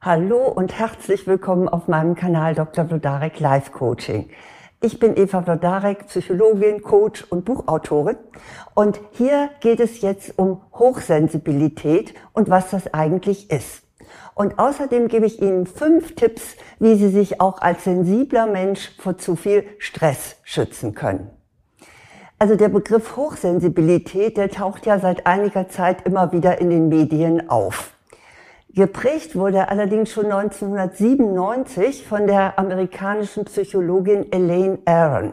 Hallo und herzlich willkommen auf meinem Kanal Dr. Vlodarek Life Coaching. Ich bin Eva Vlodarek, Psychologin, Coach und Buchautorin. Und hier geht es jetzt um Hochsensibilität und was das eigentlich ist. Und außerdem gebe ich Ihnen fünf Tipps, wie Sie sich auch als sensibler Mensch vor zu viel Stress schützen können. Also der Begriff Hochsensibilität, der taucht ja seit einiger Zeit immer wieder in den Medien auf. Geprägt wurde allerdings schon 1997 von der amerikanischen Psychologin Elaine Aron.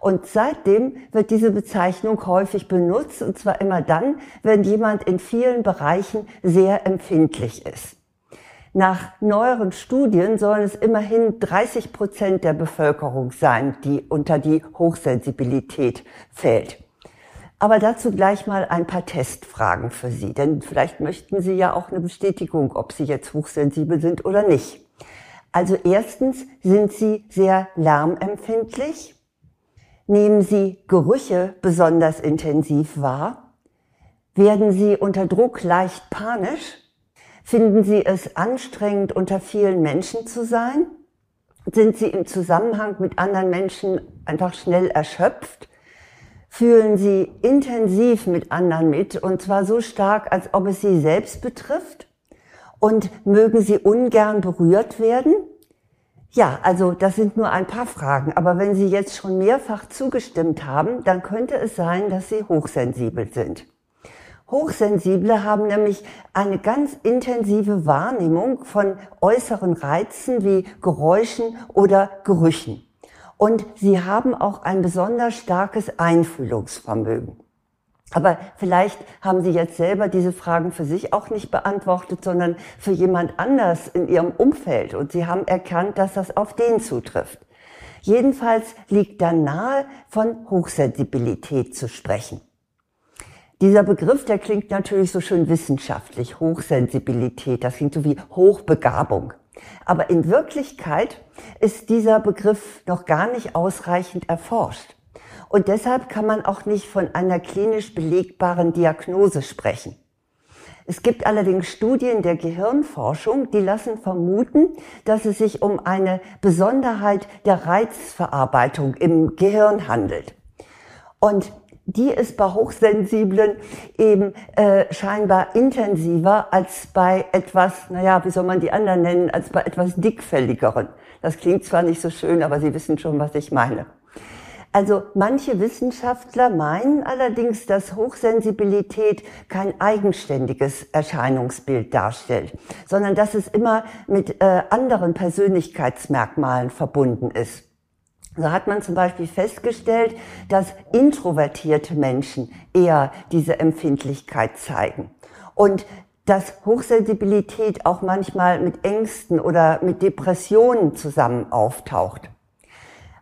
Und seitdem wird diese Bezeichnung häufig benutzt, und zwar immer dann, wenn jemand in vielen Bereichen sehr empfindlich ist. Nach neueren Studien sollen es immerhin 30 Prozent der Bevölkerung sein, die unter die Hochsensibilität fällt. Aber dazu gleich mal ein paar Testfragen für Sie, denn vielleicht möchten Sie ja auch eine Bestätigung, ob Sie jetzt hochsensibel sind oder nicht. Also erstens, sind Sie sehr lärmempfindlich? Nehmen Sie Gerüche besonders intensiv wahr? Werden Sie unter Druck leicht panisch? Finden Sie es anstrengend, unter vielen Menschen zu sein? Sind Sie im Zusammenhang mit anderen Menschen einfach schnell erschöpft? Fühlen sie intensiv mit anderen mit und zwar so stark, als ob es sie selbst betrifft und mögen sie ungern berührt werden? Ja, also das sind nur ein paar Fragen, aber wenn Sie jetzt schon mehrfach zugestimmt haben, dann könnte es sein, dass Sie hochsensibel sind. Hochsensible haben nämlich eine ganz intensive Wahrnehmung von äußeren Reizen wie Geräuschen oder Gerüchen. Und sie haben auch ein besonders starkes Einfühlungsvermögen. Aber vielleicht haben Sie jetzt selber diese Fragen für sich auch nicht beantwortet, sondern für jemand anders in Ihrem Umfeld. Und Sie haben erkannt, dass das auf den zutrifft. Jedenfalls liegt da nahe, von Hochsensibilität zu sprechen. Dieser Begriff, der klingt natürlich so schön wissenschaftlich. Hochsensibilität, das klingt so wie Hochbegabung. Aber in Wirklichkeit ist dieser Begriff noch gar nicht ausreichend erforscht. Und deshalb kann man auch nicht von einer klinisch belegbaren Diagnose sprechen. Es gibt allerdings Studien der Gehirnforschung, die lassen vermuten, dass es sich um eine Besonderheit der Reizverarbeitung im Gehirn handelt. Und die ist bei Hochsensiblen eben äh, scheinbar intensiver als bei etwas, naja, wie soll man die anderen nennen, als bei etwas dickfälligeren. Das klingt zwar nicht so schön, aber Sie wissen schon, was ich meine. Also manche Wissenschaftler meinen allerdings, dass Hochsensibilität kein eigenständiges Erscheinungsbild darstellt, sondern dass es immer mit äh, anderen Persönlichkeitsmerkmalen verbunden ist. So hat man zum Beispiel festgestellt, dass introvertierte Menschen eher diese Empfindlichkeit zeigen. Und dass Hochsensibilität auch manchmal mit Ängsten oder mit Depressionen zusammen auftaucht.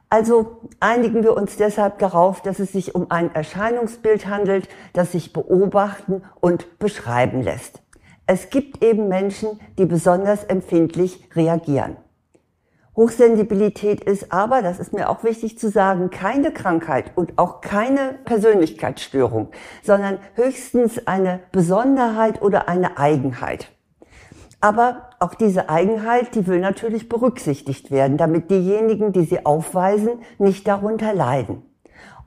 Also einigen wir uns deshalb darauf, dass es sich um ein Erscheinungsbild handelt, das sich beobachten und beschreiben lässt. Es gibt eben Menschen, die besonders empfindlich reagieren. Hochsensibilität ist aber, das ist mir auch wichtig zu sagen, keine Krankheit und auch keine Persönlichkeitsstörung, sondern höchstens eine Besonderheit oder eine Eigenheit. Aber auch diese Eigenheit, die will natürlich berücksichtigt werden, damit diejenigen, die sie aufweisen, nicht darunter leiden.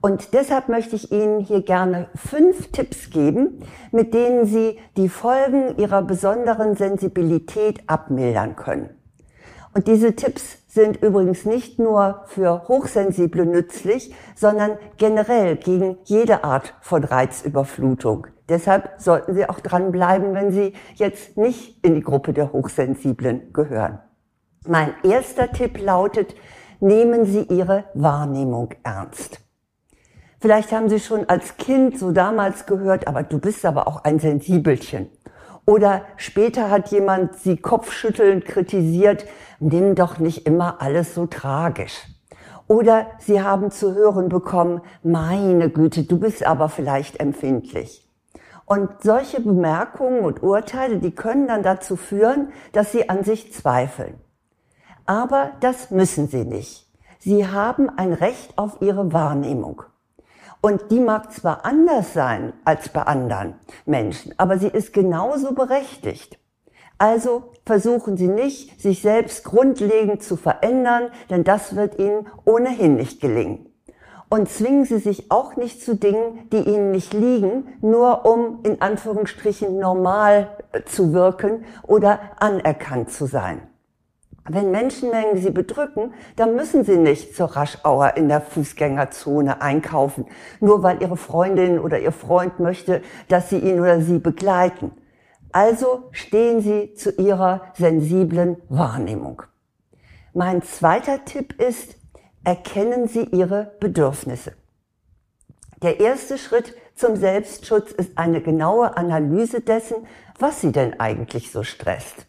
Und deshalb möchte ich Ihnen hier gerne fünf Tipps geben, mit denen Sie die Folgen Ihrer besonderen Sensibilität abmildern können. Und diese Tipps sind übrigens nicht nur für Hochsensible nützlich, sondern generell gegen jede Art von Reizüberflutung. Deshalb sollten Sie auch dranbleiben, wenn Sie jetzt nicht in die Gruppe der Hochsensiblen gehören. Mein erster Tipp lautet, nehmen Sie Ihre Wahrnehmung ernst. Vielleicht haben Sie schon als Kind so damals gehört, aber du bist aber auch ein Sensibelchen. Oder später hat jemand sie kopfschüttelnd kritisiert, nimm doch nicht immer alles so tragisch. Oder sie haben zu hören bekommen, meine Güte, du bist aber vielleicht empfindlich. Und solche Bemerkungen und Urteile, die können dann dazu führen, dass sie an sich zweifeln. Aber das müssen sie nicht. Sie haben ein Recht auf ihre Wahrnehmung. Und die mag zwar anders sein als bei anderen Menschen, aber sie ist genauso berechtigt. Also versuchen Sie nicht, sich selbst grundlegend zu verändern, denn das wird Ihnen ohnehin nicht gelingen. Und zwingen Sie sich auch nicht zu Dingen, die Ihnen nicht liegen, nur um in Anführungsstrichen normal zu wirken oder anerkannt zu sein. Wenn Menschenmengen sie bedrücken, dann müssen sie nicht zur Raschauer in der Fußgängerzone einkaufen, nur weil ihre Freundin oder ihr Freund möchte, dass sie ihn oder sie begleiten. Also stehen sie zu ihrer sensiblen Wahrnehmung. Mein zweiter Tipp ist, erkennen Sie Ihre Bedürfnisse. Der erste Schritt zum Selbstschutz ist eine genaue Analyse dessen, was Sie denn eigentlich so stresst.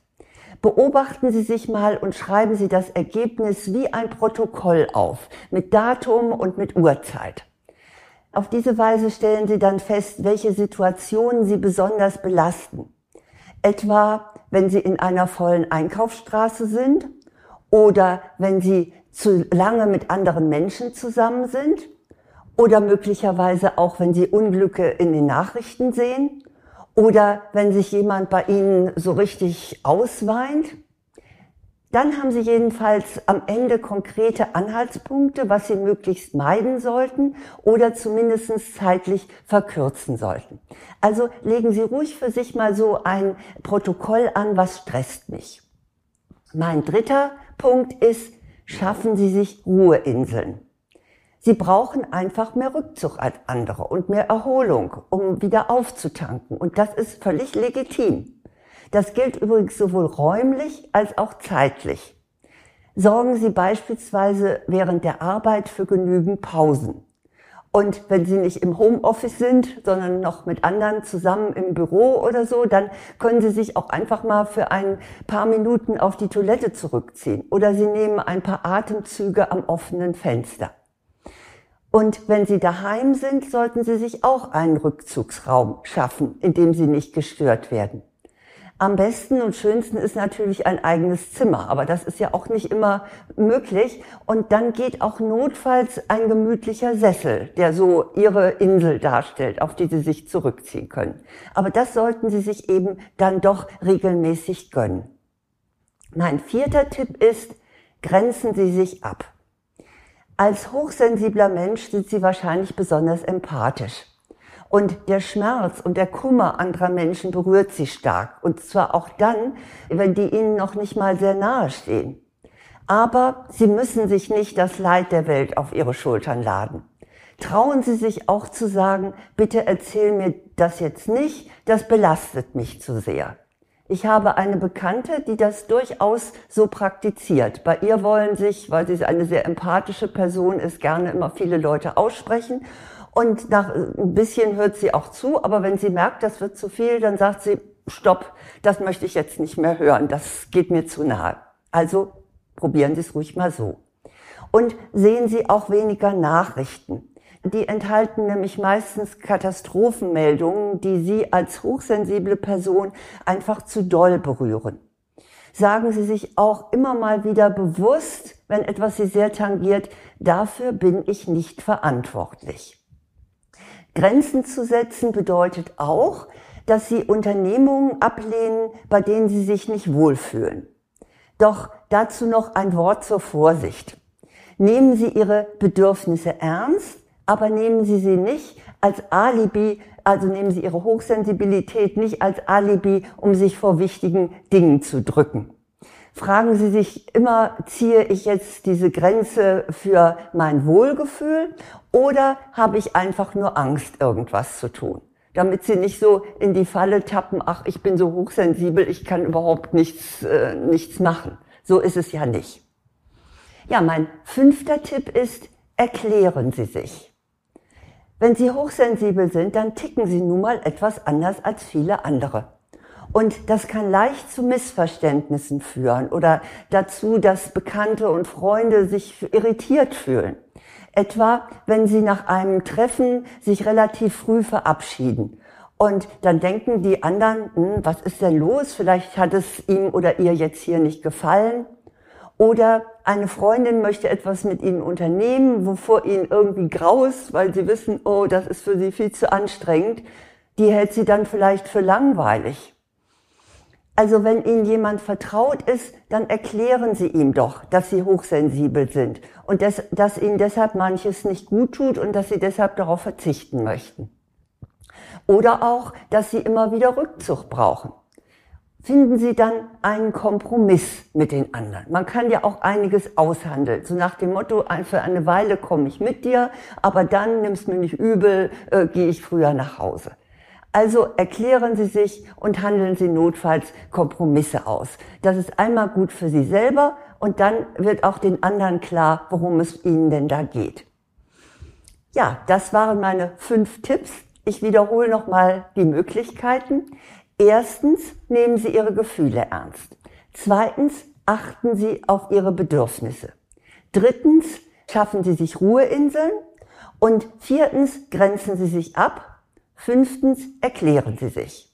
Beobachten Sie sich mal und schreiben Sie das Ergebnis wie ein Protokoll auf, mit Datum und mit Uhrzeit. Auf diese Weise stellen Sie dann fest, welche Situationen Sie besonders belasten. Etwa, wenn Sie in einer vollen Einkaufsstraße sind oder wenn Sie zu lange mit anderen Menschen zusammen sind oder möglicherweise auch, wenn Sie Unglücke in den Nachrichten sehen oder wenn sich jemand bei Ihnen so richtig ausweint, dann haben Sie jedenfalls am Ende konkrete Anhaltspunkte, was Sie möglichst meiden sollten oder zumindest zeitlich verkürzen sollten. Also legen Sie ruhig für sich mal so ein Protokoll an, was stresst mich. Mein dritter Punkt ist, schaffen Sie sich Ruheinseln. Sie brauchen einfach mehr Rückzug als andere und mehr Erholung, um wieder aufzutanken. Und das ist völlig legitim. Das gilt übrigens sowohl räumlich als auch zeitlich. Sorgen Sie beispielsweise während der Arbeit für genügend Pausen. Und wenn Sie nicht im Homeoffice sind, sondern noch mit anderen zusammen im Büro oder so, dann können Sie sich auch einfach mal für ein paar Minuten auf die Toilette zurückziehen. Oder Sie nehmen ein paar Atemzüge am offenen Fenster. Und wenn Sie daheim sind, sollten Sie sich auch einen Rückzugsraum schaffen, in dem Sie nicht gestört werden. Am besten und schönsten ist natürlich ein eigenes Zimmer, aber das ist ja auch nicht immer möglich. Und dann geht auch notfalls ein gemütlicher Sessel, der so Ihre Insel darstellt, auf die Sie sich zurückziehen können. Aber das sollten Sie sich eben dann doch regelmäßig gönnen. Mein vierter Tipp ist, grenzen Sie sich ab. Als hochsensibler Mensch sind sie wahrscheinlich besonders empathisch. Und der Schmerz und der Kummer anderer Menschen berührt sie stark. Und zwar auch dann, wenn die ihnen noch nicht mal sehr nahe stehen. Aber sie müssen sich nicht das Leid der Welt auf ihre Schultern laden. Trauen Sie sich auch zu sagen, bitte erzähl mir das jetzt nicht, das belastet mich zu sehr. Ich habe eine Bekannte, die das durchaus so praktiziert. Bei ihr wollen sich, weil sie eine sehr empathische Person ist, gerne immer viele Leute aussprechen. Und nach ein bisschen hört sie auch zu, aber wenn sie merkt, das wird zu viel, dann sagt sie, stopp, das möchte ich jetzt nicht mehr hören, das geht mir zu nahe. Also probieren Sie es ruhig mal so. Und sehen Sie auch weniger Nachrichten. Die enthalten nämlich meistens Katastrophenmeldungen, die Sie als hochsensible Person einfach zu doll berühren. Sagen Sie sich auch immer mal wieder bewusst, wenn etwas Sie sehr tangiert, dafür bin ich nicht verantwortlich. Grenzen zu setzen bedeutet auch, dass Sie Unternehmungen ablehnen, bei denen Sie sich nicht wohlfühlen. Doch dazu noch ein Wort zur Vorsicht. Nehmen Sie Ihre Bedürfnisse ernst, aber nehmen Sie sie nicht als Alibi, also nehmen Sie Ihre Hochsensibilität nicht als Alibi, um sich vor wichtigen Dingen zu drücken. Fragen Sie sich immer, ziehe ich jetzt diese Grenze für mein Wohlgefühl oder habe ich einfach nur Angst, irgendwas zu tun? Damit Sie nicht so in die Falle tappen, ach, ich bin so hochsensibel, ich kann überhaupt nichts, äh, nichts machen. So ist es ja nicht. Ja, mein fünfter Tipp ist, erklären Sie sich. Wenn Sie hochsensibel sind, dann ticken Sie nun mal etwas anders als viele andere. Und das kann leicht zu Missverständnissen führen oder dazu, dass Bekannte und Freunde sich irritiert fühlen. Etwa, wenn Sie nach einem Treffen sich relativ früh verabschieden. Und dann denken die anderen, hm, was ist denn los? Vielleicht hat es ihm oder ihr jetzt hier nicht gefallen. Oder eine Freundin möchte etwas mit ihnen unternehmen, wovor ihnen irgendwie grau ist, weil sie wissen, oh, das ist für sie viel zu anstrengend. Die hält sie dann vielleicht für langweilig. Also wenn Ihnen jemand vertraut ist, dann erklären Sie ihm doch, dass Sie hochsensibel sind und dass, dass Ihnen deshalb manches nicht gut tut und dass Sie deshalb darauf verzichten möchten. Oder auch, dass Sie immer wieder Rückzug brauchen. Finden Sie dann einen Kompromiss mit den anderen. Man kann ja auch einiges aushandeln. So nach dem Motto, für eine Weile komme ich mit dir, aber dann nimmst mir nicht übel, äh, gehe ich früher nach Hause. Also erklären Sie sich und handeln Sie notfalls Kompromisse aus. Das ist einmal gut für Sie selber und dann wird auch den anderen klar, worum es Ihnen denn da geht. Ja, das waren meine fünf Tipps. Ich wiederhole nochmal die Möglichkeiten. Erstens, nehmen Sie Ihre Gefühle ernst. Zweitens, achten Sie auf Ihre Bedürfnisse. Drittens, schaffen Sie sich Ruheinseln. Und viertens, grenzen Sie sich ab Fünftens, erklären Sie sich.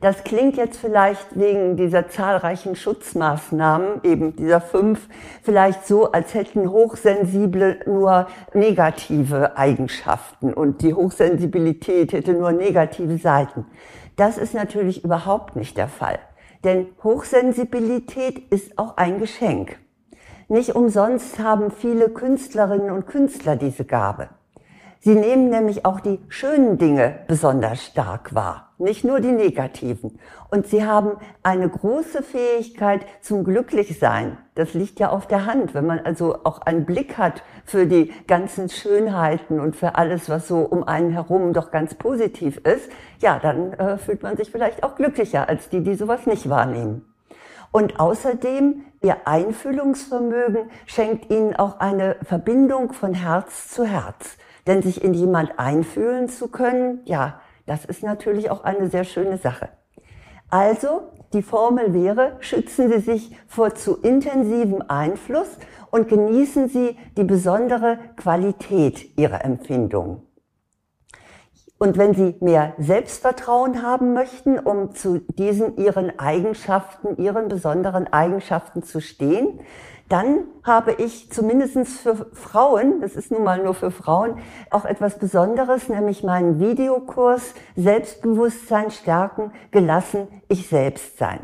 Das klingt jetzt vielleicht wegen dieser zahlreichen Schutzmaßnahmen, eben dieser fünf, vielleicht so, als hätten Hochsensible nur negative Eigenschaften und die Hochsensibilität hätte nur negative Seiten. Das ist natürlich überhaupt nicht der Fall. Denn Hochsensibilität ist auch ein Geschenk. Nicht umsonst haben viele Künstlerinnen und Künstler diese Gabe. Sie nehmen nämlich auch die schönen Dinge besonders stark wahr, nicht nur die negativen. Und sie haben eine große Fähigkeit zum Glücklichsein. Das liegt ja auf der Hand. Wenn man also auch einen Blick hat für die ganzen Schönheiten und für alles, was so um einen herum doch ganz positiv ist, ja, dann äh, fühlt man sich vielleicht auch glücklicher als die, die sowas nicht wahrnehmen. Und außerdem, ihr Einfühlungsvermögen schenkt ihnen auch eine Verbindung von Herz zu Herz. Denn sich in jemand einfühlen zu können, ja, das ist natürlich auch eine sehr schöne Sache. Also, die Formel wäre, schützen Sie sich vor zu intensivem Einfluss und genießen Sie die besondere Qualität Ihrer Empfindungen. Und wenn Sie mehr Selbstvertrauen haben möchten, um zu diesen Ihren Eigenschaften, Ihren besonderen Eigenschaften zu stehen, dann habe ich zumindestens für Frauen, das ist nun mal nur für Frauen, auch etwas Besonderes, nämlich meinen Videokurs Selbstbewusstsein stärken, gelassen, ich selbst sein.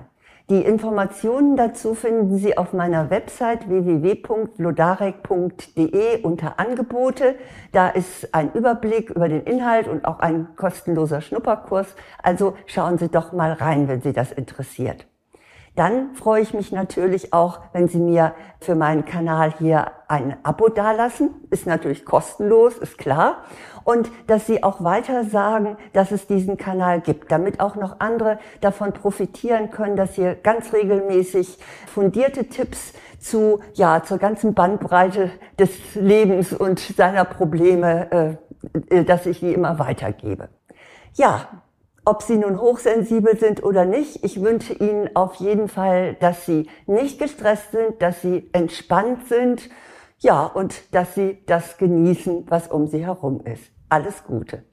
Die Informationen dazu finden Sie auf meiner Website www.lodarek.de unter Angebote. Da ist ein Überblick über den Inhalt und auch ein kostenloser Schnupperkurs. Also schauen Sie doch mal rein, wenn Sie das interessiert. Dann freue ich mich natürlich auch, wenn Sie mir für meinen Kanal hier ein Abo dalassen. Ist natürlich kostenlos, ist klar. Und dass Sie auch weiter sagen, dass es diesen Kanal gibt, damit auch noch andere davon profitieren können, dass hier ganz regelmäßig fundierte Tipps zu, ja, zur ganzen Bandbreite des Lebens und seiner Probleme, äh, dass ich die immer weitergebe. Ja, ob Sie nun hochsensibel sind oder nicht, ich wünsche Ihnen auf jeden Fall, dass Sie nicht gestresst sind, dass Sie entspannt sind, ja, und dass Sie das genießen, was um Sie herum ist. Alles Gute.